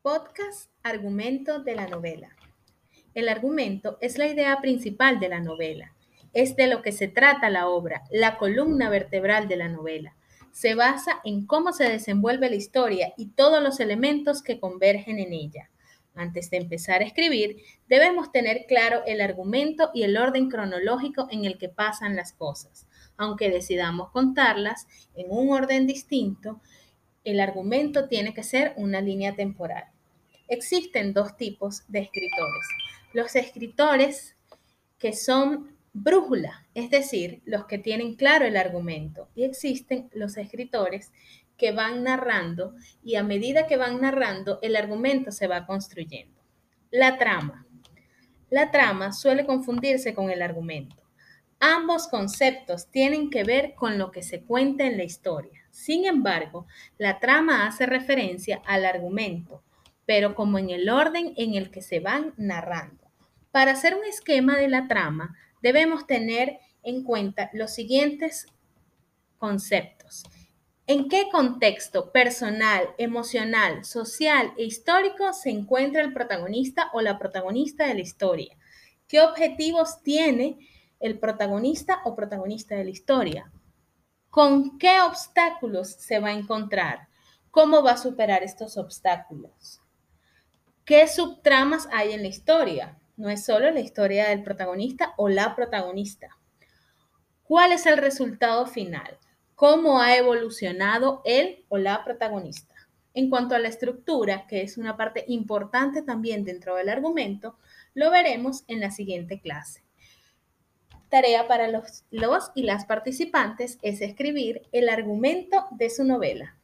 Podcast Argumento de la novela. El argumento es la idea principal de la novela. Es de lo que se trata la obra, la columna vertebral de la novela. Se basa en cómo se desenvuelve la historia y todos los elementos que convergen en ella. Antes de empezar a escribir, debemos tener claro el argumento y el orden cronológico en el que pasan las cosas. Aunque decidamos contarlas en un orden distinto, el argumento tiene que ser una línea temporal. Existen dos tipos de escritores. Los escritores que son brújula, es decir, los que tienen claro el argumento. Y existen los escritores que van narrando y a medida que van narrando, el argumento se va construyendo. La trama. La trama suele confundirse con el argumento. Ambos conceptos tienen que ver con lo que se cuenta en la historia. Sin embargo, la trama hace referencia al argumento, pero como en el orden en el que se van narrando. Para hacer un esquema de la trama, debemos tener en cuenta los siguientes conceptos. ¿En qué contexto personal, emocional, social e histórico se encuentra el protagonista o la protagonista de la historia? ¿Qué objetivos tiene el protagonista o protagonista de la historia? ¿Con qué obstáculos se va a encontrar? ¿Cómo va a superar estos obstáculos? ¿Qué subtramas hay en la historia? No es solo la historia del protagonista o la protagonista. ¿Cuál es el resultado final? ¿Cómo ha evolucionado él o la protagonista? En cuanto a la estructura, que es una parte importante también dentro del argumento, lo veremos en la siguiente clase. Tarea para los, los y las participantes es escribir el argumento de su novela.